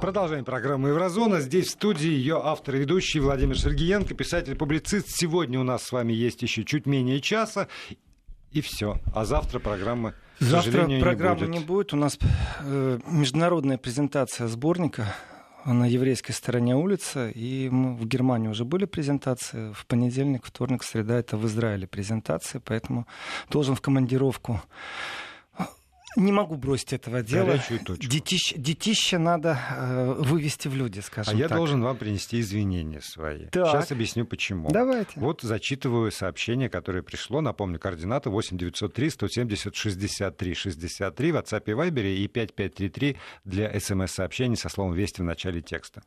Продолжаем программу «Еврозона». Здесь в студии ее автор и ведущий Владимир Сергеенко, писатель-публицист. Сегодня у нас с вами есть еще чуть менее часа. И все. А завтра программа, Завтра не программы будет. не будет. У нас э, международная презентация сборника на еврейской стороне улицы. И мы в Германии уже были презентации. В понедельник, вторник, среда это в Израиле презентации. Поэтому должен в командировку не могу бросить этого дела. Горячую точку. Детищ, детище надо э, вывести в люди, скажем А я так. должен вам принести извинения свои. Так. Сейчас объясню, почему. Давайте. Вот зачитываю сообщение, которое пришло. Напомню, координаты 8 903 170 63 63 в WhatsApp и Viber и 5533 для смс-сообщений со словом «Вести» в начале текста.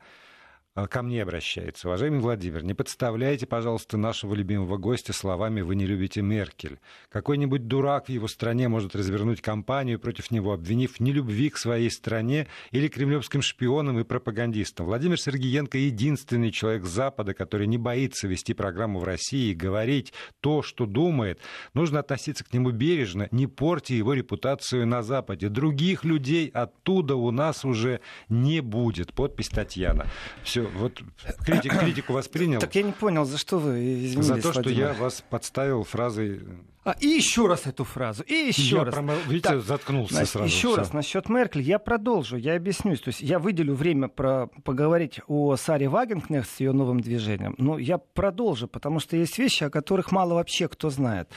А, Ко мне обращается. Уважаемый Владимир, не подставляйте, пожалуйста, нашего любимого гостя словами «Вы не любите Меркель». Какой-нибудь дурак в его стране может развернуть кампанию против него, обвинив нелюбви к своей стране или кремлевским шпионам и пропагандистам. Владимир Сергеенко единственный человек Запада, который не боится вести программу в России и говорить то, что думает. Нужно относиться к нему бережно, не порти его репутацию на Западе. Других людей оттуда у нас уже не будет. Подпись Татьяна. Все, вот критик, критику воспринял. Так я не понял, за что вы извинились, За то, что я вас подставил фразой... А, и еще раз эту фразу, и еще я раз. промо- Видите, Так, заткнулся Значит, сразу. еще всё. раз насчет Меркель. Я продолжу, я объяснюсь. То есть я выделю время про поговорить о Саре Вагенкнехт с ее новым движением. Но я продолжу, потому что есть вещи, о которых мало вообще кто знает.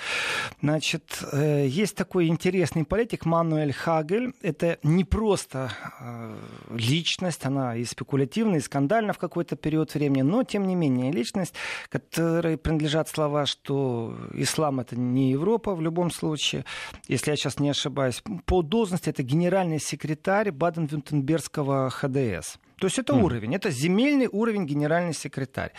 Значит, э, есть такой интересный политик Мануэль Хагель. Это не просто э, личность, она и спекулятивная, и скандальна в какой-то период времени, но тем не менее личность, которой принадлежат слова, что ислам это не Европа в любом случае, если я сейчас не ошибаюсь, по должности это генеральный секретарь Баден-Вюртембергского ХДС. То есть это Мгм. уровень, это земельный уровень генеральный секретарь.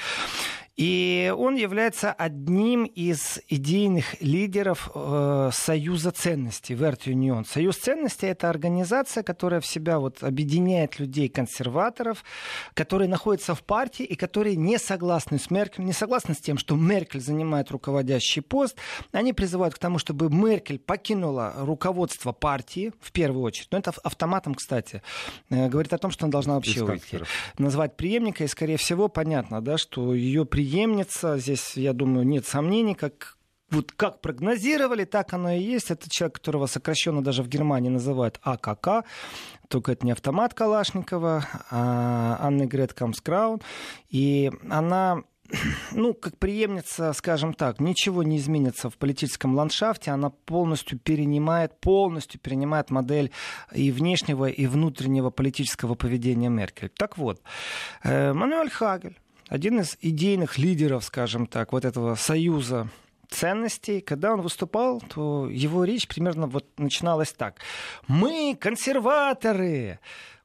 И он является одним из идейных лидеров э, Союза ценностей, Верт Юнион. Союз ценностей — это организация, которая в себя вот объединяет людей-консерваторов, которые находятся в партии и которые не согласны с Меркель, не согласны с тем, что Меркель занимает руководящий пост. Они призывают к тому, чтобы Меркель покинула руководство партии, в первую очередь. Но это автоматом, кстати, э, говорит о том, что она должна вообще уйти назвать преемника, и, скорее всего, понятно, да, что ее преемница, здесь, я думаю, нет сомнений, как вот как прогнозировали, так оно и есть. Это человек, которого сокращенно даже в Германии называют АКК. Только это не автомат Калашникова, а Анны Грет Камскраун. И она ну, как преемница, скажем так, ничего не изменится в политическом ландшафте. Она полностью перенимает, полностью перенимает модель и внешнего, и внутреннего политического поведения Меркель. Так вот, э, Мануэль Хагель, один из идейных лидеров, скажем так, вот этого союза ценностей. Когда он выступал, то его речь примерно вот начиналась так. Мы консерваторы,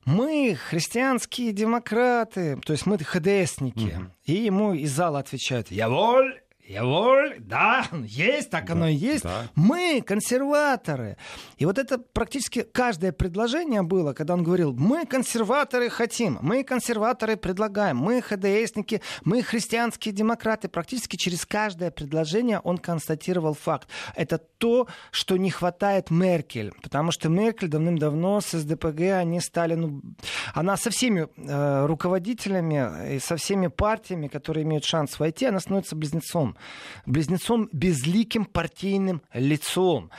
мы христианские демократы, то есть мы ХДСники. И ему из зала отвечают, я воль, я воль, да, есть, так оно и есть. да. Мы консерваторы. И вот это практически каждое предложение было, когда он говорил, мы консерваторы хотим, мы консерваторы предлагаем, мы ХДСники, мы христианские демократы. Практически через каждое предложение он констатировал факт. Это то, что не хватает Меркель. Потому что Меркель давным-давно с СДПГ, они стали, ну, она со всеми э, руководителями и со всеми партиями, которые имеют шанс войти, она становится близнецом. Близнецом безликим партийным лицом.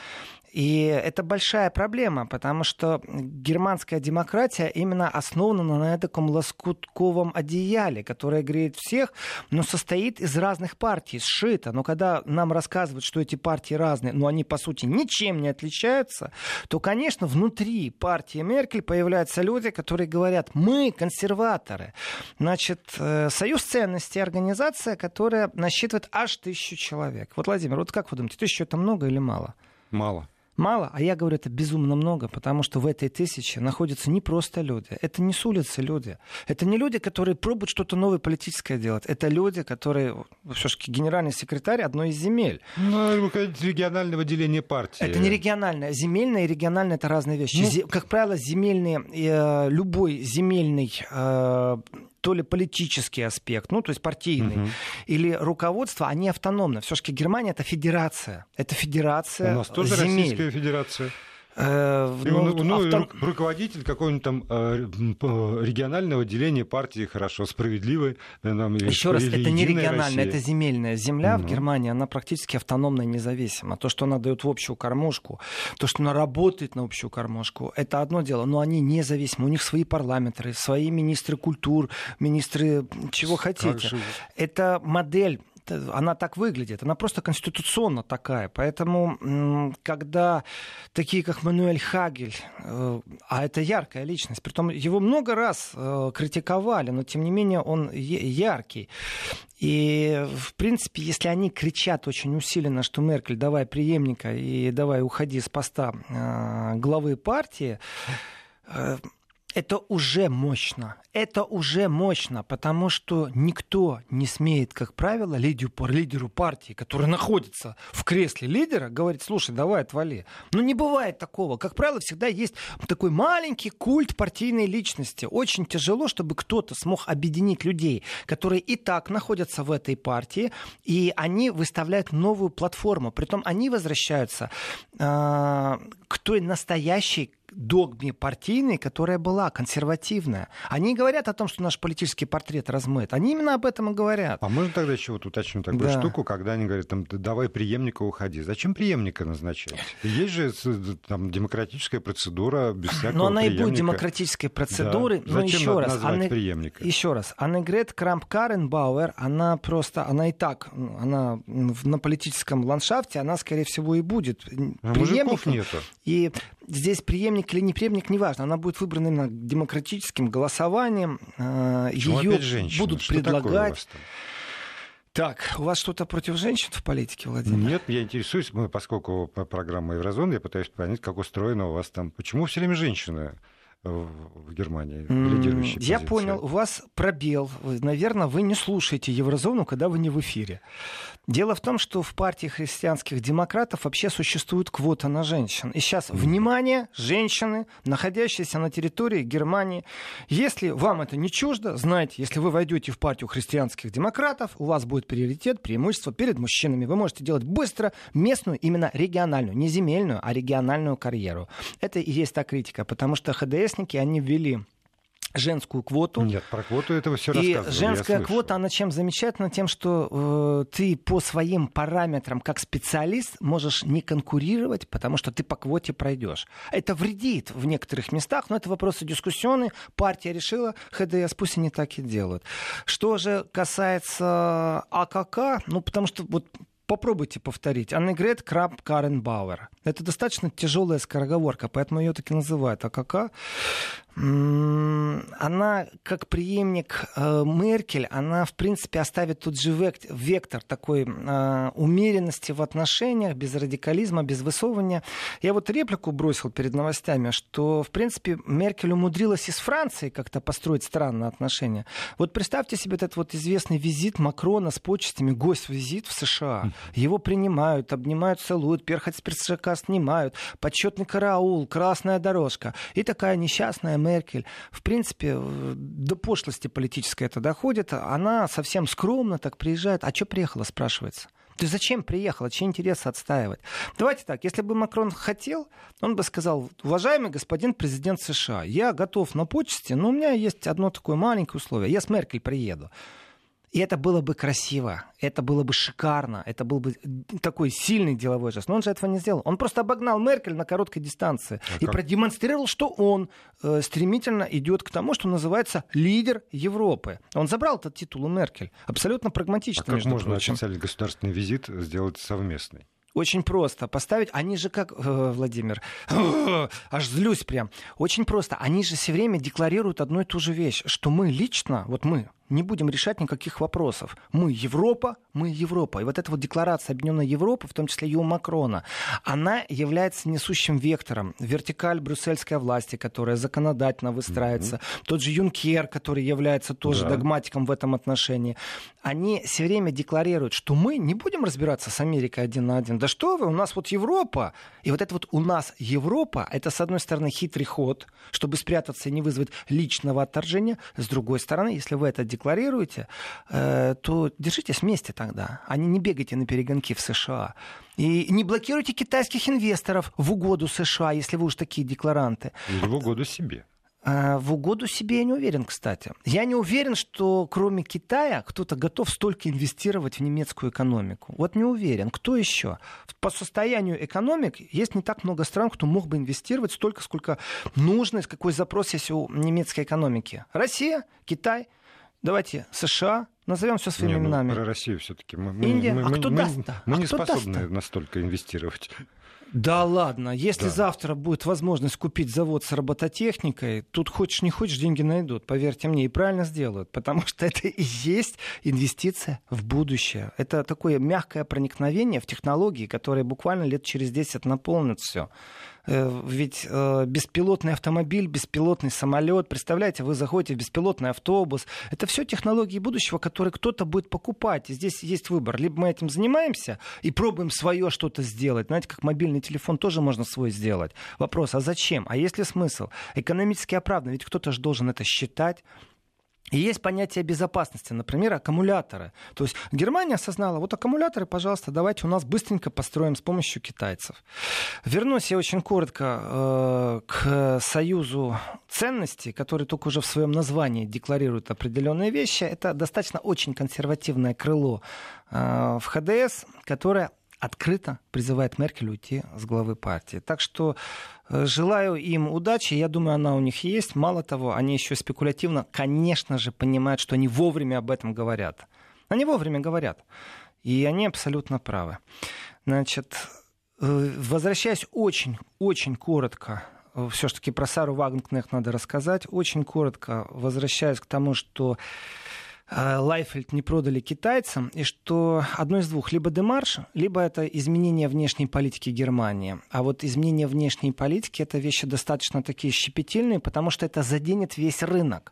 И это большая проблема, потому что германская демократия именно основана на таком лоскутковом одеяле, которое греет всех, но состоит из разных партий, сшито. Но когда нам рассказывают, что эти партии разные, но они по сути ничем не отличаются, то, конечно, внутри партии Меркель появляются люди, которые говорят, мы консерваторы. Значит, э, Союз ценностей, организация, которая насчитывает аж тысячу человек. Вот, Владимир, вот как вы думаете, тысячу это много или мало? Мало. Мало, а я говорю, это безумно много, потому что в этой тысяче находятся не просто люди. Это не с улицы люди. Это не люди, которые пробуют что-то новое политическое делать. Это люди, которые, все-таки генеральный секретарь одной из земель. Ну, регионального деления партии. Это не региональное. Земельное и региональное это разные вещи. Ну- Зе- как правило, земельные, э, любой земельный э, то ли политический аспект, ну, то есть партийный, Мгм. или руководство, они автономны. Все-таки Германия это федерация. Это У федерация нас тоже земель. Российская Федерация. Э, ну, ну, ну, автор... руководитель какого-нибудь там э, регионального отделения партии хорошо, справедливой. Э, Еще раз, это не региональная, это земельная земля угу. в Германии, она практически автономная, независима. То, что она дает в общую кормушку, то, что она работает на общую кормушку, это одно дело, но они независимы. У них свои парламенты, свои министры культур, министры чего хотите. Это модель она так выглядит, она просто конституционно такая. Поэтому, когда такие, как Мануэль Хагель, э, а это яркая личность, притом его много раз э, критиковали, но тем не менее он яркий. И, в принципе, если они кричат очень усиленно, что Меркель, давай преемника и давай уходи с поста э, главы партии, это уже мощно. Это уже мощно, потому что никто не смеет, как правило, лидеру, партии, который находится в кресле лидера, говорить, слушай, давай отвали. Ну, не бывает такого. Как правило, всегда есть такой маленький культ партийной личности. Очень тяжело, чтобы кто-то смог объединить людей, которые и так находятся в этой партии, и они выставляют новую платформу. Притом они возвращаются э, к той настоящей догме партийной, которая была консервативная. Они говорят о том, что наш политический портрет размыт. Они именно об этом и говорят. А можно тогда еще вот уточню такую да. штуку, когда они говорят, там, давай преемника уходи. Зачем преемника назначать? Есть же там демократическая процедура без всякого Но она преемника. и будет демократической процедурой. Да. Но Зачем еще раз, Анне... преемника? Еще раз, Аннегрет Крамп-Каренбауэр, она просто, она и так, она на политическом ландшафте, она, скорее всего, и будет а преемником. нету. И здесь преемник или не преемник, неважно. Она будет выбрана именно демократическим голосованием. Э, Ее будут Что предлагать. Так, у вас что-то против женщин в политике, Владимир? Нет, я интересуюсь, поскольку программа Еврозона, я пытаюсь понять, как устроено у вас там. Почему все время женщины? В Германии, лидирующей Я понял, у вас пробел. Наверное, вы не слушаете Еврозону, когда вы не в эфире. Дело в том, что в партии христианских демократов вообще существует квота на женщин. И сейчас, внимание, женщины, находящиеся на территории Германии, если вам это не чуждо, знайте, если вы войдете в партию христианских демократов, у вас будет приоритет, преимущество перед мужчинами. Вы можете делать быстро местную, именно региональную, не земельную, а региональную карьеру. Это и есть та критика, потому что ХДСники, они ввели женскую квоту. Нет, про квоту этого все И женская квота, она чем замечательна? Тем, что э, ты по своим параметрам как специалист можешь не конкурировать, потому что ты по квоте пройдешь. Это вредит в некоторых местах, но это вопросы дискуссионные. Партия решила, ХДС пусть они так и делают. Что же касается АКК, ну потому что вот Попробуйте повторить. Аннегрет Краб Карен Бауэр. Это достаточно тяжелая скороговорка, поэтому ее так и называют АКК она как преемник э, Меркель, она в принципе оставит тот же вектор такой э, умеренности в отношениях, без радикализма, без высовывания. Я вот реплику бросил перед новостями, что в принципе Меркель умудрилась из Франции как-то построить странные отношения. Вот представьте себе этот вот известный визит Макрона с почестями, гость-визит в США. Его принимают, обнимают, целуют, перхоть с персака снимают, почетный караул, красная дорожка. И такая несчастная Меркель, в принципе, до пошлости политической это доходит. Она совсем скромно так приезжает. А что приехала, спрашивается? Ты зачем приехала? Чьи интересы отстаивать? Давайте так, если бы Макрон хотел, он бы сказал, уважаемый господин президент США, я готов на почте, но у меня есть одно такое маленькое условие. Я с Меркель приеду. И это было бы красиво, это было бы шикарно, это был бы такой сильный деловой жест. Но он же этого не сделал. Он просто обогнал Меркель на короткой дистанции а и как? продемонстрировал, что он э, стремительно идет к тому, что называется лидер Европы. Он забрал этот титул у Меркель. Абсолютно прагматично. А как можно прочим. официальный государственный визит сделать совместный? Очень просто поставить. Они же как, э, Владимир, аж злюсь прям. Очень просто. Они же все время декларируют одну и ту же вещь, что мы лично, вот мы, не будем решать никаких вопросов. Мы Европа, мы Европа. И вот эта вот декларация Объединенной Европы, в том числе и у Макрона, она является несущим вектором. Вертикаль брюссельской власти, которая законодательно выстраивается, mm-hmm. тот же Юнкер, который является тоже да. догматиком в этом отношении, они все время декларируют, что мы не будем разбираться с Америкой один на один. Да что вы, у нас вот Европа. И вот это вот у нас Европа, это, с одной стороны, хитрый ход, чтобы спрятаться и не вызвать личного отторжения. С другой стороны, если вы это декларируете, э, то держитесь вместе тогда, а не, бегайте на перегонки в США. И не блокируйте китайских инвесторов в угоду США, если вы уж такие декларанты. Или в угоду себе. А, в угоду себе я не уверен, кстати. Я не уверен, что кроме Китая кто-то готов столько инвестировать в немецкую экономику. Вот не уверен. Кто еще? По состоянию экономик есть не так много стран, кто мог бы инвестировать столько, сколько нужно, какой запрос есть у немецкой экономики. Россия, Китай, давайте США, Назовем все своими не, ну, именами. Про Россию все-таки. Мы, Индия. Мы, а мы, кто мы, даст? Мы, а не способны даст настолько инвестировать. Да ладно, если Да. завтра будет возможность купить завод с робототехникой, тут хочешь не хочешь, деньги найдут, поверьте мне, и правильно сделают, потому что это и есть инвестиция в будущее. Это такое мягкое проникновение в технологии, которые буквально лет через 10 наполнят все. Ведь э, беспилотный автомобиль, беспилотный самолет, представляете, вы заходите в беспилотный автобус, это все технологии будущего, которые кто-то будет покупать. И здесь есть выбор. Либо мы этим занимаемся и пробуем свое что-то сделать. Знаете, как мобильный телефон тоже можно свой сделать. Вопрос, а зачем? А есть ли смысл? Экономически оправданно, ведь кто-то же должен это считать. И есть понятие безопасности, например, аккумуляторы. То есть Германия осознала, вот аккумуляторы, пожалуйста, давайте у нас быстренько построим с помощью китайцев. Вернусь я очень коротко э, к союзу ценностей, который только уже в своем названии декларирует определенные вещи. Это достаточно очень консервативное крыло э, в ХДС, которое открыто призывает Меркель уйти с главы партии. Так что э, желаю им удачи. Я думаю, она у них есть. Мало того, они еще спекулятивно, конечно же, понимают, что они вовремя об этом говорят. Они вовремя говорят. И они абсолютно правы. Значит, э, возвращаясь очень, очень коротко все-таки про Сару Вагнкнехт надо рассказать. Очень коротко возвращаясь к тому, что Лайфельд не продали китайцам, и что одно из двух, либо демарш, либо это изменение внешней политики Германии. А вот изменение внешней политики это вещи достаточно такие щепетильные, потому что это заденет весь рынок.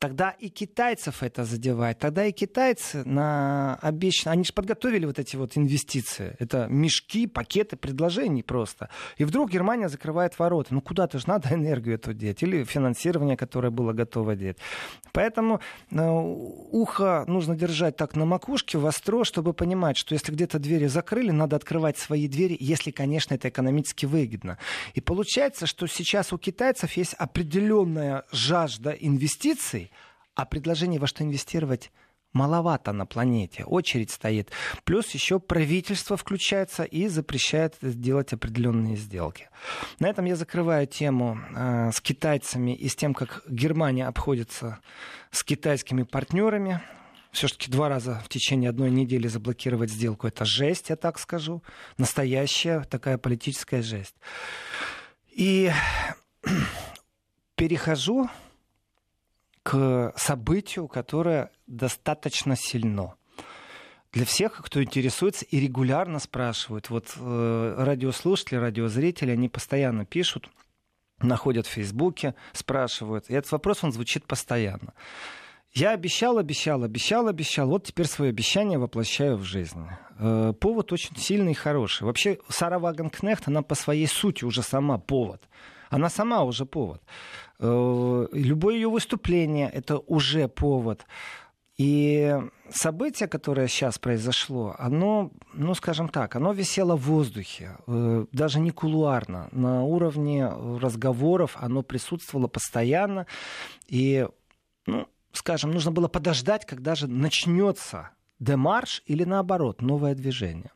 Тогда и китайцев это задевает. Тогда и китайцы на обещанные... Они же подготовили вот эти вот инвестиции. Это мешки, пакеты предложений просто. И вдруг Германия закрывает ворота. Ну куда-то же надо энергию эту деть. Или финансирование, которое было готово деть. Поэтому ухо нужно держать так на макушке, востро, чтобы понимать, что если где-то двери закрыли, надо открывать свои двери, если, конечно, это экономически выгодно. И получается, что сейчас у китайцев есть определенная жажда инвестиций, а предложений во что инвестировать маловато на планете. Очередь стоит. Плюс еще правительство включается и запрещает делать определенные сделки. На этом я закрываю тему э, с китайцами и с тем, как Германия обходится с китайскими партнерами. Все-таки два раза в течение одной недели заблокировать сделку это жесть, я так скажу. Настоящая такая политическая жесть. И перехожу к событию, которое достаточно сильно. Для всех, кто интересуется и регулярно спрашивают, вот э, радиослушатели, радиозрители, они постоянно пишут, находят в Фейсбуке, спрашивают. И этот вопрос, он звучит постоянно. Я обещал, обещал, обещал, обещал. Вот теперь свое обещание воплощаю в жизнь. Э, повод очень сильный и хороший. Вообще, Сара Вагенкнехт, она по своей сути уже сама повод. Она сама уже повод. Э, любое ее выступление это уже повод. И событие, которое сейчас произошло, оно, ну, скажем так, оно висело в воздухе, э, даже не кулуарно. На уровне разговоров оно присутствовало постоянно. И, ну, скажем, нужно было подождать, когда же начнется демарш или наоборот, новое движение.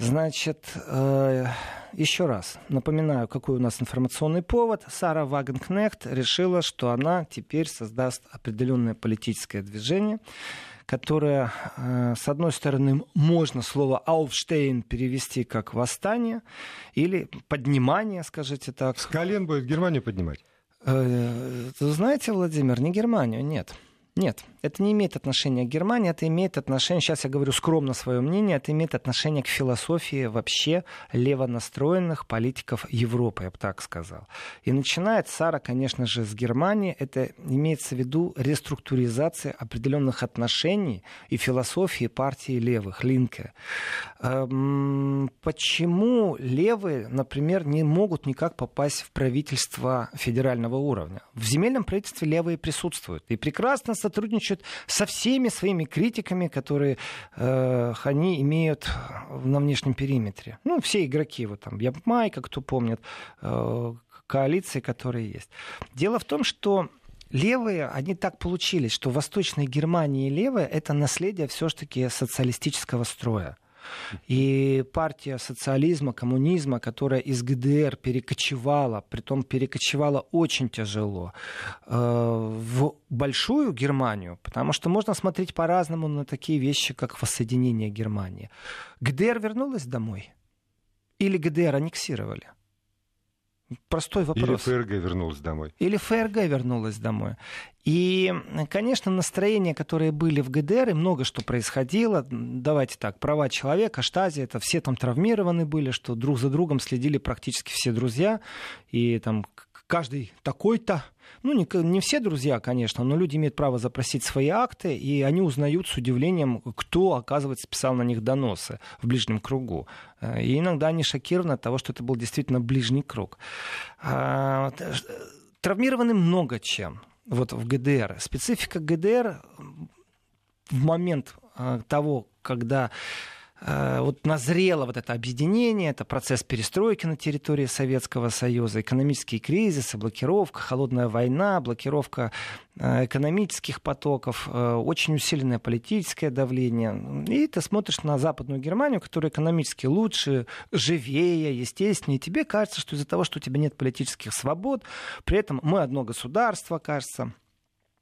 Значит, э, еще раз напоминаю, какой у нас информационный повод. Сара Вагенкнехт решила, что она теперь создаст определенное политическое движение, которое, э, с одной стороны, можно слово «ауфштейн» перевести как «восстание» или «поднимание», скажите так. С колен будет Германию поднимать? Э, знаете, Владимир, не Германию, нет. Нет, это не имеет отношения к Германии, это имеет отношение, сейчас я говорю скромно свое мнение, это имеет отношение к философии вообще левонастроенных политиков Европы, я бы так сказал. И начинает Сара, конечно же, с Германии, это имеется в виду реструктуризация определенных отношений и философии партии левых, Линке. Эм, почему левые, например, не могут никак попасть в правительство федерального уровня? В земельном правительстве левые присутствуют и прекрасно сотрудничают со всеми своими критиками, которые э, они имеют на внешнем периметре. Ну, все игроки, вот там, Майка, кто помнит, э, коалиции, которые есть. Дело в том, что левые, они так получились, что в Восточной Германии левые — это наследие все-таки социалистического строя. И партия социализма, коммунизма, которая из ГДР перекочевала, притом перекочевала очень тяжело, э, в большую Германию, потому что можно смотреть по-разному на такие вещи, как воссоединение Германии. ГДР вернулась домой? Или ГДР аннексировали? Простой вопрос. Или ФРГ вернулась домой. Или ФРГ вернулась домой. И, конечно, настроения, которые были в ГДР, и много что происходило. Давайте так, права человека, штази, это все там травмированы были, что друг за другом следили практически все друзья. И там каждый такой-то. Ну, не, не все друзья, конечно, но люди имеют право запросить свои акты, и они узнают с удивлением, кто, оказывается, писал на них доносы в ближнем кругу. Э, и иногда они шокированы от того, что это был действительно ближний круг. А, травмированы много чем вот в ГДР. Специфика ГДР в момент э, того, когда Э, вот назрело вот это объединение, это процесс перестройки на территории Советского Союза, экономические кризисы, блокировка, холодная война, блокировка э, экономических потоков, э, очень усиленное политическое давление. И ты смотришь на Западную Германию, которая экономически лучше, живее, естественнее. И тебе кажется, что из-за того, что у тебя нет политических свобод, при этом мы одно государство, кажется,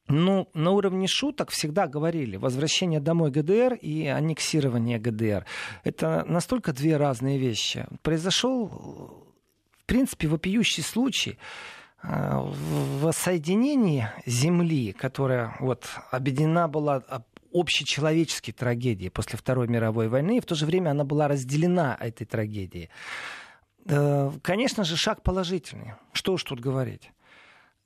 ну, на уровне шуток всегда говорили, возвращение домой ГДР и аннексирование ГДР. Это настолько две разные вещи. Произошел, в принципе, вопиющий случай э, в соединении земли, которая вот объединена была общечеловеческой трагедией после Второй мировой войны, и в то же время она была разделена этой трагедией. Э, конечно же, шаг положительный. Что уж тут говорить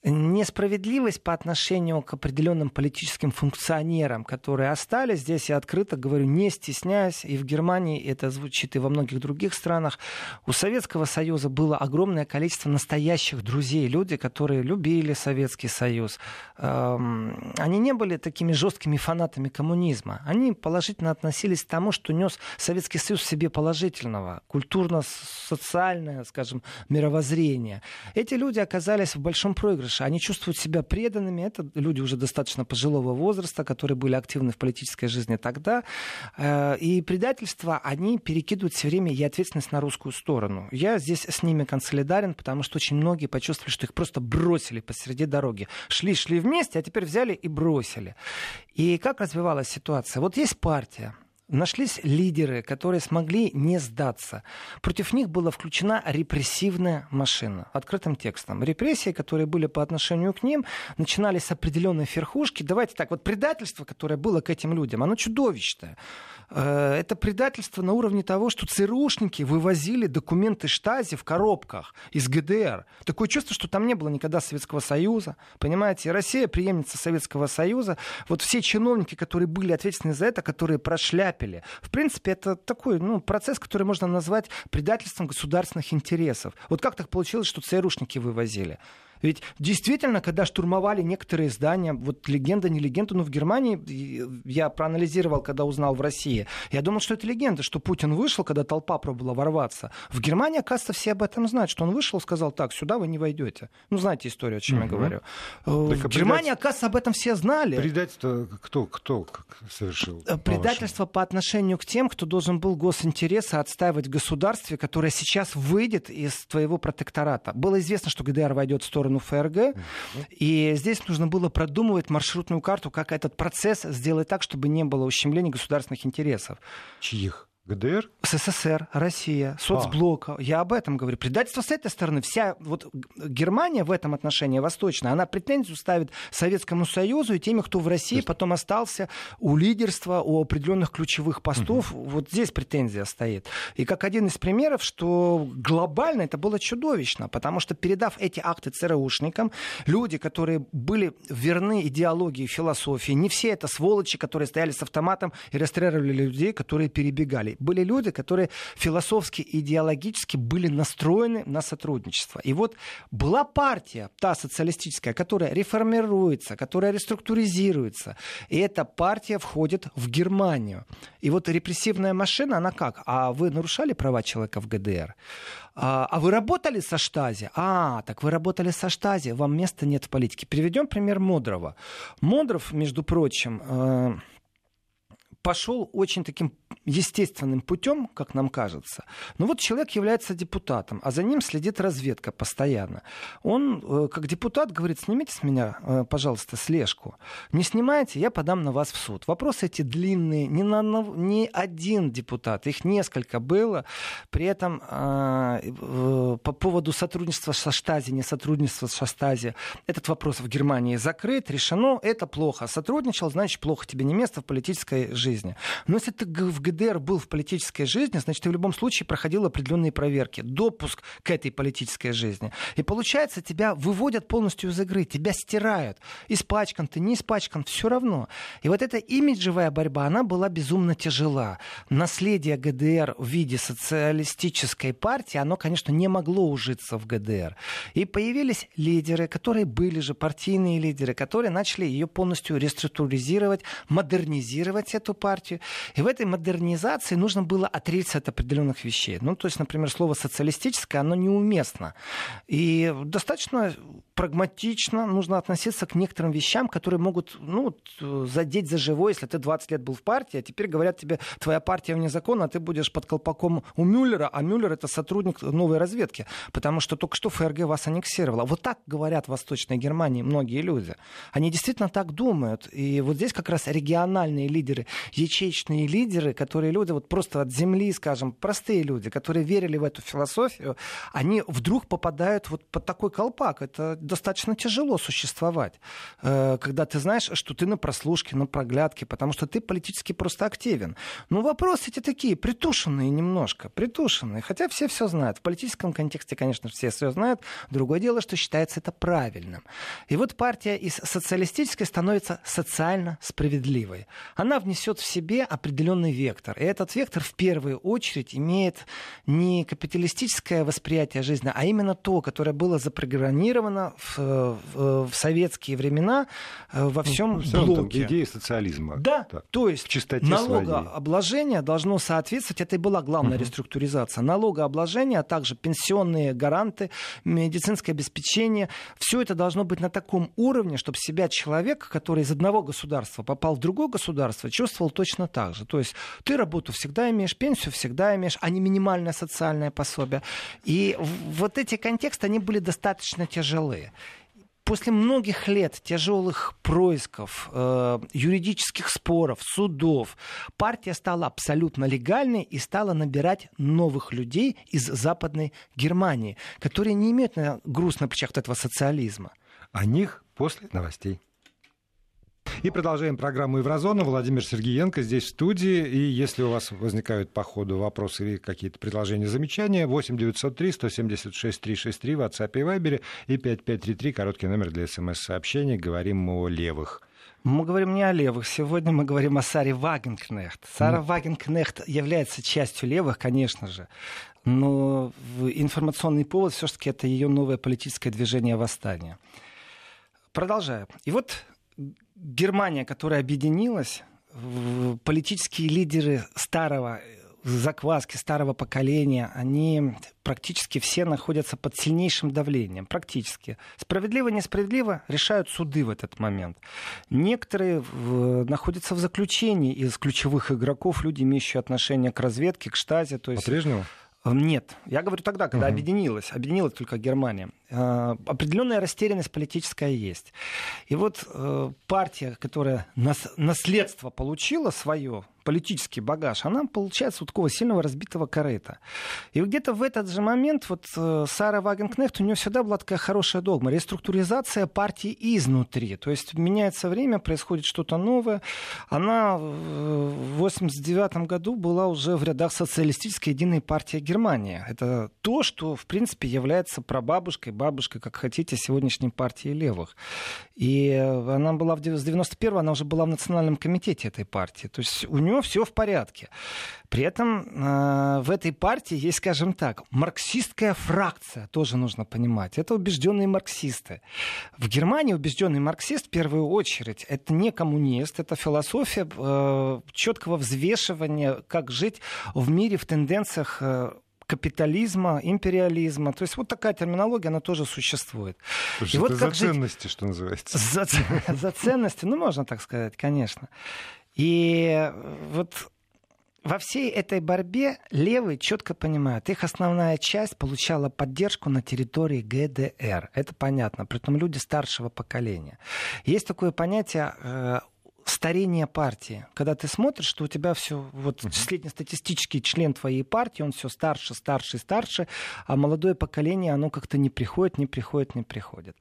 несправедливость по отношению к определенным политическим функционерам, которые остались. Здесь я открыто говорю, не стесняясь, и в Германии это звучит, и во многих других странах. У Советского Союза было огромное количество настоящих друзей, люди, которые любили Советский Союз. Эм, они не были такими жесткими фанатами коммунизма. Они положительно относились к тому, что нес Советский Союз в себе положительного, культурно-социальное, скажем, мировоззрение. Эти люди оказались в большом проигрыше дальше. Они чувствуют себя преданными. Это люди уже достаточно пожилого возраста, которые были активны в политической жизни тогда. Э, и предательство они перекидывают все время и ответственность на русскую сторону. Я здесь с ними консолидарен, потому что очень многие почувствовали, что их просто бросили посреди дороги. Шли, шли вместе, а теперь взяли и бросили. И как развивалась ситуация? Вот есть партия, нашлись лидеры, которые смогли не сдаться. Против них была включена репрессивная машина. Открытым текстом. Репрессии, которые были по отношению к ним, начинались с определенной верхушки. Давайте так, вот предательство, которое было к этим людям, оно чудовищное. Э, это предательство на уровне того, что ЦРУшники вывозили документы штази в коробках из ГДР. Такое чувство, что там не было никогда Советского Союза. Понимаете, Россия преемница Советского Союза. Вот все чиновники, которые были ответственны за это, которые прошляпили. В принципе, это такой ну, процесс, который можно назвать предательством государственных интересов. Вот как так получилось, что ЦРУшники вывозили? Ведь действительно, когда штурмовали некоторые здания, вот легенда, не легенда, но в Германии, я проанализировал, когда узнал в России, я думал, что это легенда, что Путин вышел, когда толпа пробовала ворваться. В Германии, оказывается, все об этом знают, что он вышел и сказал, так, сюда вы не войдете. Ну, знаете историю, о чем угу. я говорю. Так, в а Германии, оказывается, об этом все знали. Предательство кто, кто совершил? Э, предательство по, по отношению к тем, кто должен был госинтересы отстаивать в государстве, которое сейчас выйдет из твоего протектората. Было известно, что ГДР войдет в сторону сторону ФРГ. И здесь нужно было продумывать маршрутную карту, как этот процесс сделать так, чтобы не было ущемления государственных интересов. Чьих? ГДР? СССР, Россия, соцблока. А. Я об этом говорю. Предательство с этой стороны. Вся вот Германия в этом отношении восточная, она претензию ставит Советскому Союзу и теми, кто в России есть... потом остался у лидерства, у определенных ключевых постов. Угу. Вот здесь претензия стоит. И как один из примеров, что глобально это было чудовищно, потому что передав эти акты ЦРУшникам, люди, которые были верны идеологии, философии, не все это сволочи, которые стояли с автоматом и расстреливали людей, которые перебегали были, были люди, которые философски, идеологически были настроены на сотрудничество. И вот была партия, та социалистическая, которая реформируется, которая реструктуризируется. И эта партия входит в Германию. И вот репрессивная машина, она как? А вы нарушали права человека в ГДР? А, а вы работали со Штази? А, так вы работали со Штази, вам места нет в политике. Приведем пример Модрова. Модров, между прочим, э, пошел очень таким естественным путем, как нам кажется. Но вот человек является депутатом, а за ним следит разведка постоянно. Он, э, как депутат, говорит, снимите с меня, э, пожалуйста, слежку. Не снимаете, я подам на вас в суд. Вопросы эти длинные, ни, на, ни один депутат, их несколько было. При этом э, по поводу сотрудничества со Штази, не сотрудничества со Штази, этот вопрос в Германии закрыт, решено, это плохо. Сотрудничал, значит, плохо тебе не место в политической жизни. Но если ты в ГДР был в политической жизни, значит, ты в любом случае проходил определенные проверки, допуск к этой политической жизни. И получается, тебя выводят полностью из игры, тебя стирают. Испачкан ты, не испачкан, все равно. И вот эта имиджевая борьба, она была безумно тяжела. Наследие ГДР в виде социалистической партии, оно, конечно, не могло ужиться в ГДР. И появились лидеры, которые были же партийные лидеры, которые начали ее полностью реструктуризировать, модернизировать эту партию. И в этой модернизации нужно было отречься от определенных вещей. Ну, то есть, например, слово социалистическое, оно неуместно. И достаточно прагматично нужно относиться к некоторым вещам, которые могут ну, задеть за живое, если ты 20 лет был в партии, а теперь говорят тебе, твоя партия вне закона, а ты будешь под колпаком у Мюллера, а Мюллер это сотрудник новой разведки, потому что только что ФРГ вас аннексировала. Вот так говорят в Восточной Германии многие люди. Они действительно так думают. И вот здесь как раз региональные лидеры, ячеечные лидеры, которые люди вот просто от земли, скажем, простые люди, которые верили в эту философию, они вдруг попадают вот под такой колпак. Это достаточно тяжело существовать, э, когда ты знаешь, что ты на прослушке, на проглядке, потому что ты политически просто активен. Но вопросы эти такие, притушенные немножко, притушенные, хотя все все знают. В политическом контексте, конечно, все все знают. Другое дело, что считается это правильным. И вот партия из социалистической становится социально справедливой. Она внесет в себе определенный вектор. И этот вектор в первую очередь имеет не капиталистическое восприятие жизни, а именно то, которое было запрограммировано в, в, в советские времена э, во всем ну, блоке. идеи социализма. Да, так, то есть налогообложение своей. должно соответствовать, это и была главная угу. реструктуризация, налогообложение, а также пенсионные гаранты, медицинское обеспечение, все это должно быть на таком уровне, чтобы себя человек, который из одного государства попал в другое государство, чувствовал точно так же. То есть ты работу всегда имеешь, пенсию всегда имеешь, а не минимальное социальное пособие. И вот эти контексты, они были достаточно тяжелые после многих лет тяжелых происков, э, юридических споров, судов, партия стала абсолютно легальной и стала набирать новых людей из Западной Германии, которые не имеют груз на плечах этого социализма. О них после новостей. И продолжаем программу «Еврозона». Владимир Сергеенко здесь в студии. И если у вас возникают по ходу вопросы или какие-то предложения, замечания, 8 903 176 363 в WhatsApp и Viber и 5533, короткий номер для смс-сообщений. Говорим мы о левых. Мы говорим не о левых. Сегодня мы говорим о Саре Вагенкнехт. Сара mm. Вагенкнехт является частью левых, конечно же. Но информационный повод все-таки это ее новое политическое движение восстания. Продолжаю. И вот Германия, которая объединилась, политические лидеры старого закваски старого поколения, они практически все находятся под сильнейшим давлением. Практически. Справедливо, несправедливо решают суды в этот момент. Некоторые в, находятся в заключении из ключевых игроков, люди, имеющие отношение к разведке, к штазе. То есть... По-прежнему? Нет, я говорю тогда, когда угу. объединилась, объединилась только Германия. Э, определенная растерянность политическая есть. И вот э, партия, которая нас, наследство получила свое, политический багаж, она получается вот такого сильного разбитого корыта. И где-то в этот же момент вот э, Сара Вагенкнехт, у нее всегда была такая хорошая догма. Реструктуризация партии изнутри. То есть меняется время, происходит что-то новое. Она в 1989 году была уже в рядах социалистической единой партии Германии. Это то, что, в принципе, является прабабушкой, бабушкой, как хотите, сегодняшней партии левых. И она была в 91 она уже была в национальном комитете этой партии. То есть у нее все в порядке. При этом э, в этой партии есть, скажем так, марксистская фракция, тоже нужно понимать. Это убежденные марксисты. В Германии убежденный марксист в первую очередь это не коммунист, это философия э, четкого взвешивания, как жить в мире в тенденциях э, капитализма, империализма. То есть вот такая терминология, она тоже существует. Слушай, и вот за ценности, жить... что называется. За, за ценности, ну можно так сказать, конечно. И вот во всей этой борьбе левые четко понимают, их основная часть получала поддержку на территории ГДР. Это понятно, при этом люди старшего поколения. Есть такое понятие э, старение партии. Когда ты смотришь, что у тебя все, вот среднестатистический член твоей партии, он все старше, старше, старше, а молодое поколение, оно как-то не приходит, не приходит, не приходит.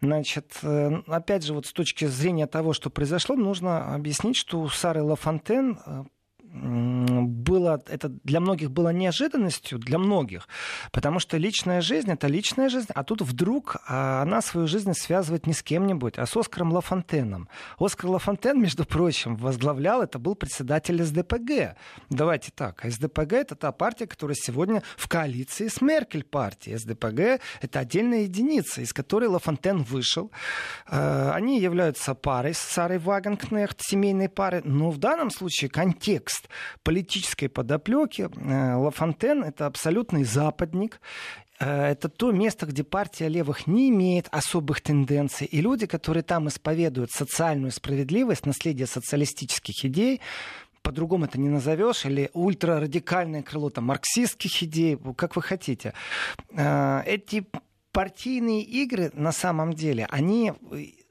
Значит, э, опять же, вот с точки зрения того, что произошло, нужно объяснить, что у Сары Лафонтен э, было, это для многих было неожиданностью, для многих, потому что личная жизнь — это личная жизнь, а тут вдруг а, она свою жизнь связывает не с кем-нибудь, а с Оскаром Лафонтеном. Оскар Лафонтен, между прочим, возглавлял, это был председатель СДПГ. Давайте так, СДПГ — это та партия, которая сегодня в коалиции с Меркель партией. СДПГ — это отдельная единица, из которой Лафонтен вышел. А, они являются парой с Сарой Вагенкнехт, семейной парой, но в данном случае контекст контекст политической подоплеки. Э, Лафонтен — это абсолютный западник, э, это то место, где партия левых не имеет особых тенденций. И люди, которые там исповедуют социальную справедливость, наследие социалистических идей, по-другому это не назовешь, или ультрарадикальное крыло там, марксистских идей, как вы хотите. Э, эти партийные игры на самом деле, они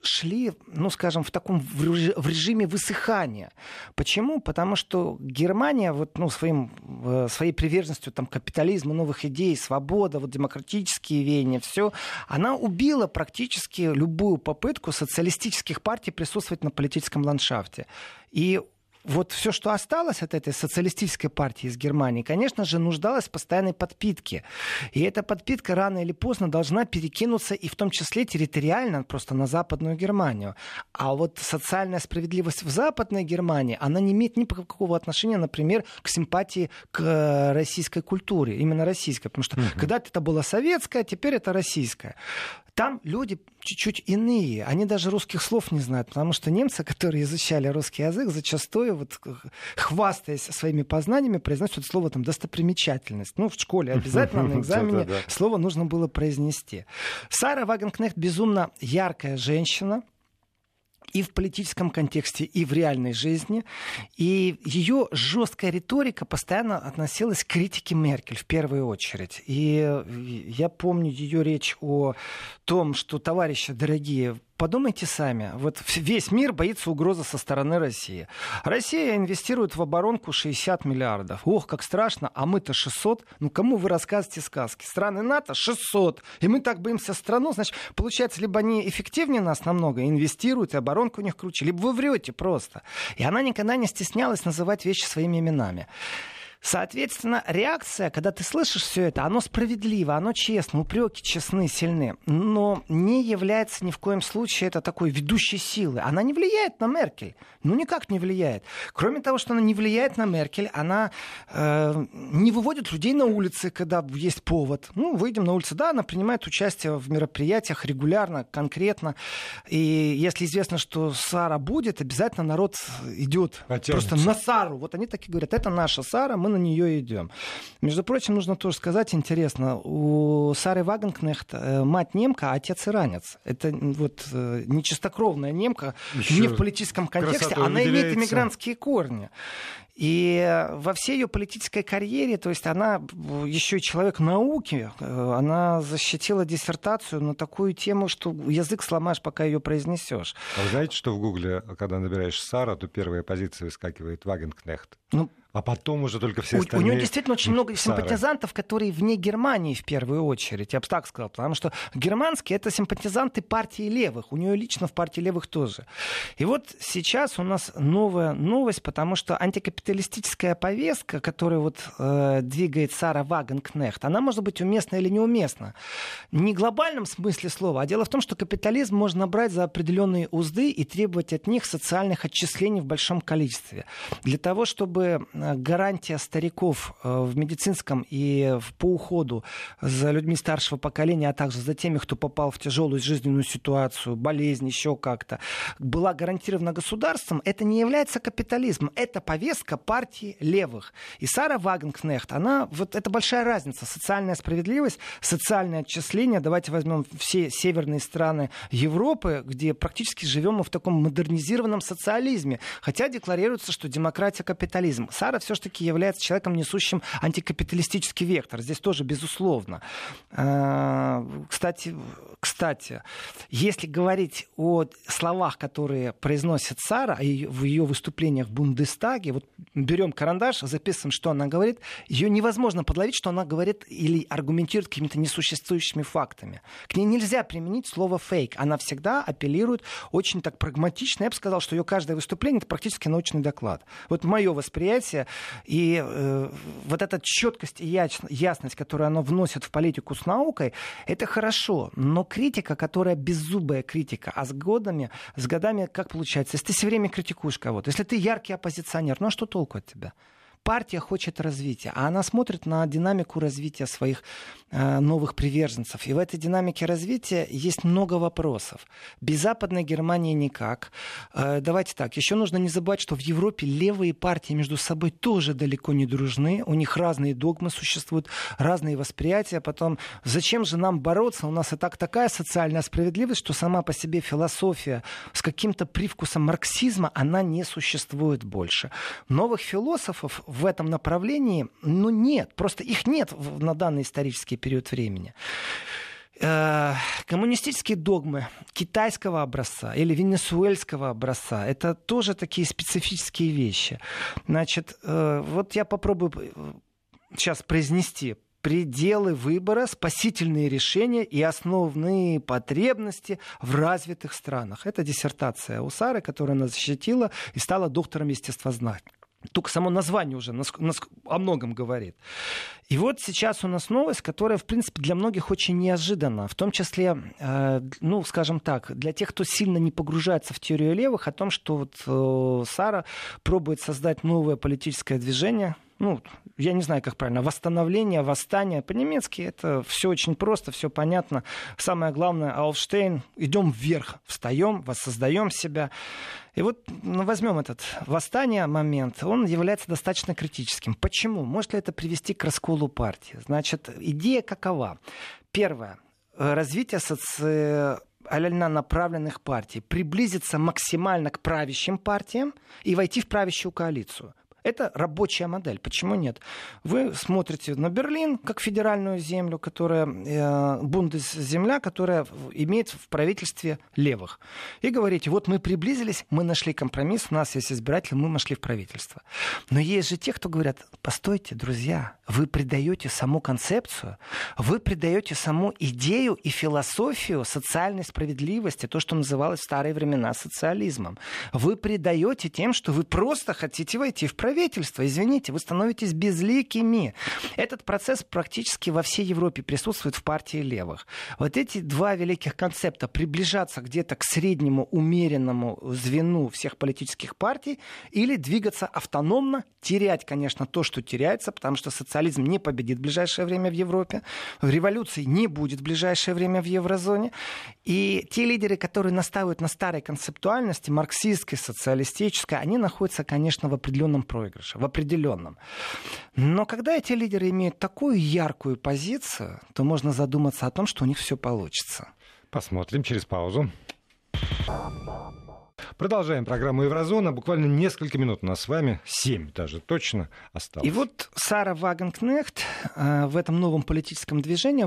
шли, ну, скажем, в таком в режиме высыхания. Почему? Потому что Германия вот, ну, своим, э, своей приверженностью там, капитализму, новых идей, свобода, вот, демократические веяния, все, она убила практически любую попытку социалистических партий присутствовать на политическом ландшафте. И вот все, что осталось от этой социалистической партии из Германии, конечно же, нуждалась в постоянной подпитке. И эта подпитка рано или поздно должна перекинуться и в том числе территориально просто на Западную Германию. А вот социальная справедливость в Западной Германии, она не имеет никакого отношения, например, к симпатии к э, российской культуре, именно российской. Потому что угу. когда-то это было советское, теперь это российское. Там люди чуть-чуть иные. Они даже русских слов не знают, потому что немцы, которые изучали русский язык, зачастую, вот, хвастаясь своими познаниями, произносят слово там, «достопримечательность». Ну, в школе обязательно на экзамене слово нужно было произнести. Сара Вагенкнехт безумно яркая женщина, и в политическом контексте, и в реальной жизни. И ее жесткая риторика постоянно относилась к критике Меркель в первую очередь. И я помню ее речь о том, что, товарищи дорогие, подумайте сами. Вот весь мир боится угрозы со стороны России. Россия инвестирует в оборонку 60 миллиардов. Ох, как страшно, а мы-то 600. Ну, кому вы рассказываете сказки? Страны НАТО 600. И мы так боимся страну. Значит, получается, либо они эффективнее нас намного, инвестируют, и оборонка у них круче, либо вы врете просто. И она никогда не стеснялась называть вещи своими именами. Соответственно, реакция, когда ты слышишь все это, оно справедливо, оно честно, упреки честны, сильны, но не является ни в коем случае это такой ведущей силы. Она не влияет на Меркель. Ну, никак не влияет. Кроме того, что она не влияет на Меркель, она э, не выводит людей на улицы, когда есть повод. Ну, выйдем на улицу. Да, она принимает участие в мероприятиях регулярно, конкретно. И если известно, что Сара будет, обязательно народ идет просто на Сару. Вот они такие говорят, это наша Сара, мы на нее идем. Между прочим, нужно тоже сказать интересно, у Сары Вагенкнехт э, мать немка, а отец иранец. Это вот э, нечистокровная немка, Еще не в политическом контексте, она имеет иммигрантские корни. И во всей ее политической карьере, то есть она еще и человек науки, э, она защитила диссертацию на такую тему, что язык сломаешь, пока ее произнесешь. А вы знаете, что в Гугле, когда набираешь Сара, то первая позиция выскакивает Вагенкнехт? Ну, А потом уже только все остальные... У, у него действительно очень много симпатизантов, которые вне Германии в первую очередь, я бы так сказал, потому что германские это симпатизанты партии левых, у нее лично в партии левых тоже. И вот сейчас у нас новая новость, потому что антикапиталистическая повестка, которую вот э, двигает Сара Вагенкнехт, она может быть уместна или неуместна. Не в глобальном смысле слова, а дело в том, что капитализм можно брать за определенные узды и требовать от них социальных отчислений в большом количестве. Для того, чтобы гарантия стариков э, в медицинском и по уходу за людьми старшего поколения, а также за теми, кто попал в тяжелую жизненную ситуацию, болезнь, еще как-то, была гарантирована государством, это не является капитализмом. Это повестка партии левых. И Сара Вагенкнехт, она, вот это большая разница. Социальная справедливость, социальное отчисление. Давайте возьмем все северные страны Европы, где практически живем мы в таком модернизированном социализме. Хотя декларируется, что демократия капитализм. Сара Сара все-таки является человеком, несущим антикапиталистический вектор. Здесь тоже безусловно. А, кстати, кстати, если говорить о словах, которые произносит Сара в ее выступлениях в Бундестаге, вот берем карандаш, записываем, что она говорит, ее невозможно подловить, что она говорит или аргументирует какими-то несуществующими фактами. К ней нельзя применить слово фейк. Она всегда апеллирует очень так прагматично. Я бы сказал, что ее каждое выступление это практически научный доклад. Вот мое восприятие и э, вот эта четкость и ясность, которую оно вносит в политику с наукой, это хорошо. Но критика, которая беззубая критика, а с годами, с годами как получается? Если ты все время критикуешь кого-то, если ты яркий оппозиционер, ну а что толку от тебя? Партия хочет развития, а она смотрит на динамику развития своих э, новых приверженцев. И в этой динамике развития есть много вопросов. Без Западной Германии никак. Э, давайте так, еще нужно не забывать, что в Европе левые партии между собой тоже далеко не дружны. У них разные догмы существуют, разные восприятия. Потом, зачем же нам бороться? У нас и так такая социальная справедливость, что сама по себе философия с каким-то привкусом марксизма, она не существует больше. Новых философов в этом направлении, ну, нет. Просто их нет на данный исторический период времени э, коммунистические догмы китайского образца или венесуэльского образца это тоже такие специфические вещи. Значит, э, вот я попробую э, сейчас произнести пределы выбора, спасительные решения и основные потребности в развитых странах. Это диссертация Усары, которую она защитила и стала доктором естествознания. Только само название уже о многом говорит. И вот сейчас у нас новость, которая, в принципе, для многих очень неожиданна. В том числе, э, ну, скажем так, для тех, кто сильно не погружается в теорию левых, о том, что вот э, Сара пробует создать новое политическое движение, ну, я не знаю, как правильно, восстановление, восстание. По-немецки это все очень просто, все понятно. Самое главное, Алфштейн, идем вверх, встаем, воссоздаем себя. И вот ну, возьмем этот восстание момент, он является достаточно критическим. Почему? Может ли это привести к расколу партии? Значит, идея какова? Первое. Развитие соци направленных партий, приблизиться максимально к правящим партиям и войти в правящую коалицию. Это рабочая модель. Почему нет? Вы смотрите на Берлин как федеральную землю, которая э, бундес-земля, которая имеет в правительстве левых. И говорите, вот мы приблизились, мы нашли компромисс, у нас есть избиратели, мы нашли в правительство. Но есть же те, кто говорят, постойте, друзья, вы предаете саму концепцию, вы предаете саму идею и философию социальной справедливости, то, что называлось в старые времена социализмом. Вы предаете тем, что вы просто хотите войти в правительство правительства. Извините, вы становитесь безликими. Этот процесс практически во всей Европе присутствует в партии левых. Вот эти два великих концепта приближаться где-то к среднему умеренному звену всех политических партий или двигаться автономно, терять, конечно, то, что теряется, потому что социализм не победит в ближайшее время в Европе, революции не будет в ближайшее время в еврозоне. И те лидеры, которые настаивают на старой концептуальности, марксистской, социалистической, они находятся, конечно, в определенном прошлом проигрыша, в определенном. Но когда эти лидеры имеют такую яркую позицию, то можно задуматься о том, что у них все получится. Посмотрим через паузу. Продолжаем программу Еврозона. Буквально несколько минут у нас с вами, семь даже точно осталось. И вот Сара Вагенкнехт э, в этом новом политическом движении,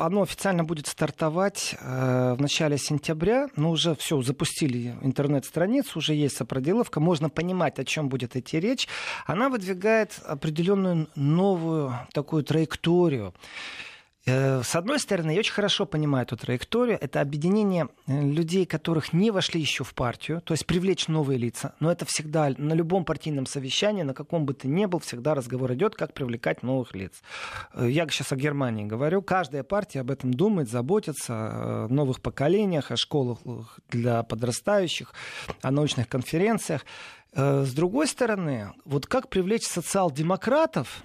оно официально будет стартовать э, в начале сентября. Но уже все, запустили интернет-страницу, уже есть сопроделовка, можно понимать, о чем будет идти речь. Она выдвигает определенную новую такую траекторию. Э, с одной стороны, я очень хорошо понимаю эту траекторию. Это объединение э, людей, которых не вошли еще в партию, то есть привлечь новые лица. Но это всегда на любом партийном совещании, на каком бы ты ни был, всегда разговор идет, как привлекать новых лиц. Э, я сейчас о Германии говорю. Каждая партия об этом думает, заботится о новых поколениях, о школах для подрастающих, о научных конференциях. С другой стороны, вот как привлечь социал-демократов,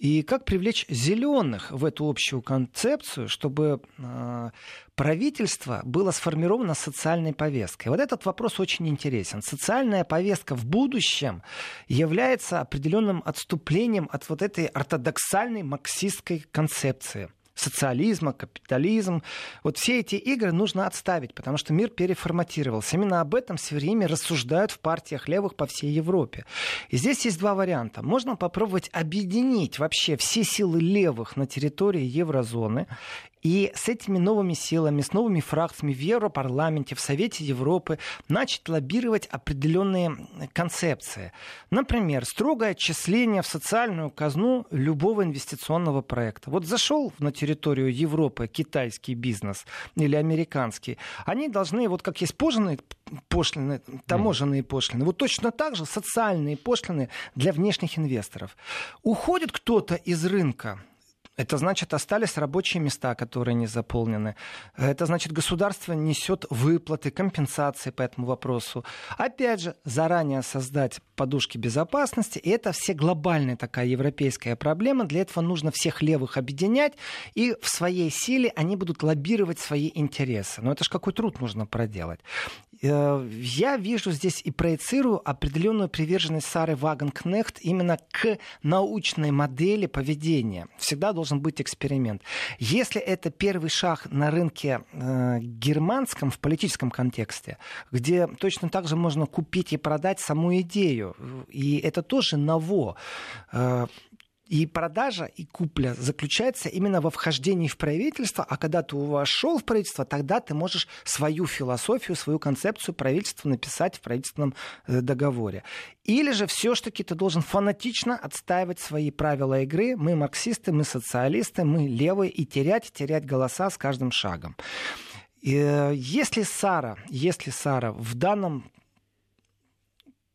и как привлечь зеленых в эту общую концепцию, чтобы э, правительство было сформировано социальной повесткой? Вот этот вопрос очень интересен. Социальная повестка в будущем является определенным отступлением от вот этой ортодоксальной марксистской концепции социализма, капитализм. Вот все эти игры нужно отставить, потому что мир переформатировался. Именно об этом все время рассуждают в партиях левых по всей Европе. И здесь есть два варианта. Можно попробовать объединить вообще все силы левых на территории еврозоны и с этими новыми силами, с новыми фракциями в Европарламенте, в Совете Европы начать лоббировать определенные концепции. Например, строгое отчисление в социальную казну любого инвестиционного проекта. Вот зашел на территорию Европы китайский бизнес или американский, они должны, вот как есть пошлины, пошлины таможенные пошлины, вот точно так же социальные пошлины для внешних инвесторов. Уходит кто-то из рынка, это значит, остались рабочие места, которые не заполнены. Это значит, государство несет выплаты, компенсации по этому вопросу. Опять же, заранее создать подушки безопасности. И это все глобальная такая европейская проблема. Для этого нужно всех левых объединять. И в своей силе они будут лоббировать свои интересы. Но это же какой труд нужно проделать. Э, я вижу здесь и проецирую определенную приверженность Сары Вагенкнехт именно к научной модели поведения. Всегда должен быть эксперимент. Если это первый шаг на рынке э, германском в политическом контексте, где точно так же можно купить и продать саму идею, и это тоже ново, э, и продажа, и купля заключается именно во вхождении в правительство, а когда ты вошел в правительство, тогда ты можешь свою философию, свою концепцию правительства написать в правительственном э, договоре. Или же все-таки ты должен фанатично отстаивать свои правила игры. Мы марксисты, мы социалисты, мы левые, и терять, терять голоса с каждым шагом. Э, если Сара, если Сара в данном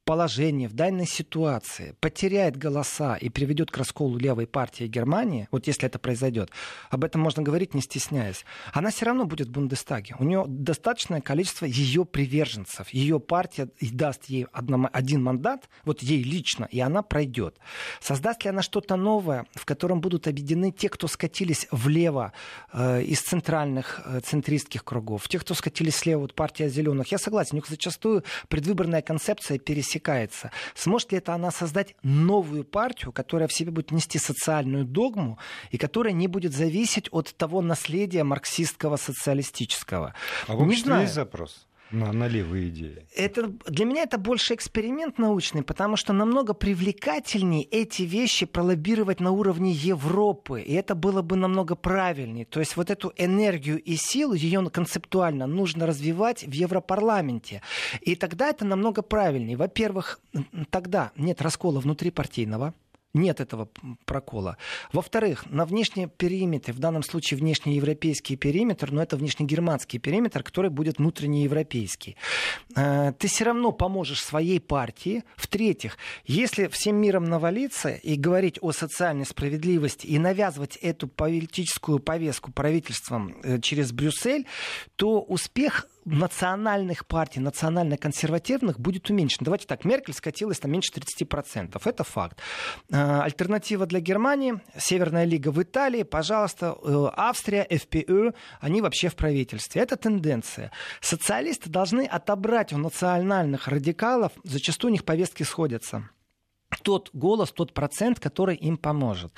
положении, в данной ситуации потеряет голоса и приведет к расколу левой партии Германии, вот если это произойдет, об этом можно говорить не стесняясь, она все равно будет в Бундестаге. У нее достаточное количество ее приверженцев. Ее партия даст ей одно, один мандат, вот ей лично, и она пройдет. Создаст ли она что-то новое, в котором будут объединены те, кто скатились влево э, из центральных э, центристских кругов, те, кто скатились слева, вот партия зеленых. Я согласен, у них зачастую предвыборная концепция пересекается пересекается. Сможет ли это она создать новую партию, которая в себе будет нести социальную догму и которая не будет зависеть от того наследия марксистского социалистического? А в не знаю. есть запрос? На, на левые идеи? Это, для меня это больше эксперимент научный, потому что намного привлекательнее эти вещи пролоббировать на уровне Европы. И это было бы намного правильнее. То есть вот эту энергию и силу, ее концептуально нужно развивать в Европарламенте. И тогда это намного правильнее. Во-первых, тогда нет раскола внутрипартийного нет этого прокола. Во-вторых, на внешнем периметре, в данном случае внешнеевропейский периметр, но это внешнегерманский периметр, который будет внутреннеевропейский. Э, ты все равно поможешь своей партии. В-третьих, если всем миром навалиться и говорить о социальной справедливости и навязывать эту политическую повестку правительством э, через Брюссель, то успех национальных партий, национально-консервативных будет уменьшен. Давайте так, Меркель скатилась на меньше 30%. Это факт. Э, альтернатива для Германии, Северная лига в Италии, пожалуйста, э, Австрия, ФПÖ, они вообще в правительстве. Это тенденция. Социалисты должны отобрать у национальных радикалов, зачастую у них повестки сходятся тот голос, тот процент, который им поможет.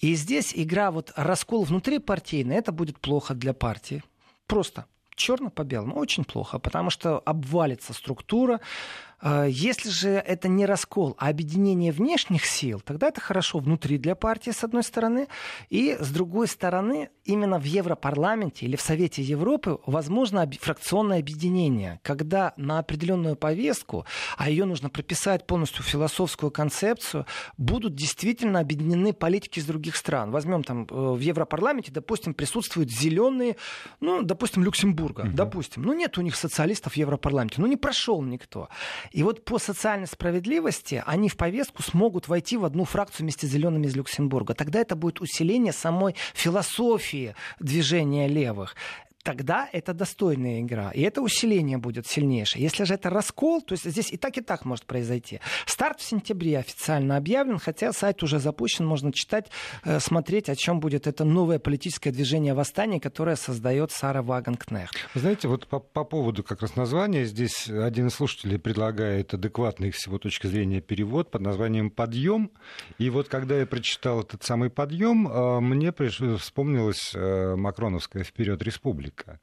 И здесь игра вот раскол внутри партийный, это будет плохо для партии. Просто черно по белому. Очень плохо, потому что обвалится структура, если же это не раскол, а объединение внешних сил, тогда это хорошо внутри для партии, с одной стороны, и с другой стороны, именно в Европарламенте или в Совете Европы возможно фракционное объединение, когда на определенную повестку, а ее нужно прописать полностью философскую концепцию, будут действительно объединены политики из других стран. Возьмем там э, в Европарламенте, допустим, присутствуют зеленые, ну, допустим, Люксембурга, угу. допустим. Ну, нет у них социалистов в Европарламенте, ну, не прошел никто. И вот по социальной справедливости они в повестку смогут войти в одну фракцию вместе с зелеными из Люксембурга. Тогда это будет усиление самой философии движения левых тогда это достойная игра. И это усиление будет сильнейшее. Если же это раскол, то есть здесь и так, и так может произойти. Старт в сентябре официально объявлен, хотя сайт уже запущен, можно читать, э, смотреть, о чем будет это новое политическое движение восстания, которое создает Сара Вагенкнехт. Вы знаете, вот по, по поводу как раз названия, здесь один из слушателей предлагает адекватный с его точки зрения перевод под названием «Подъем». И вот когда я прочитал этот самый «Подъем», э, мне вспомнилась э, Макроновская «Вперед, республика» политика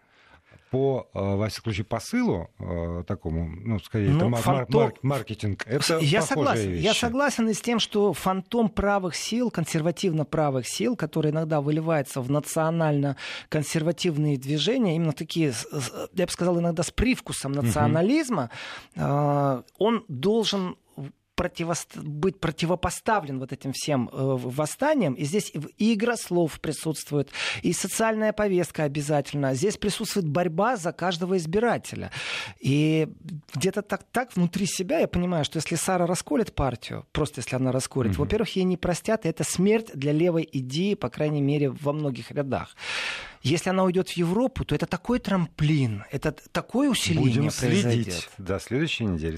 по, э, во всяком случае, посылу э, такому, ну, скорее, ну, это фантом... мар- маркетинг, это я согласен, вещи. Я согласен и с тем, что фантом правых сил, консервативно-правых сил, который иногда выливается в национально-консервативные движения, именно такие, я бы сказал, иногда с привкусом национализма, угу. он должен противост... быть противопоставлен вот этим всем э, восстаниям. И здесь и игра слов присутствует, и социальная повестка обязательно. Здесь присутствует борьба за каждого избирателя. И где-то так, так внутри себя я понимаю, что если Сара расколет партию, просто если она расколет, mm-hmm. во-первых, ей не простят, и это смерть для левой идеи, по крайней мере, во многих рядах. Если она уйдет в Европу, то это такой трамплин, это такое усиление Будем произойдет. следить до следующей недели.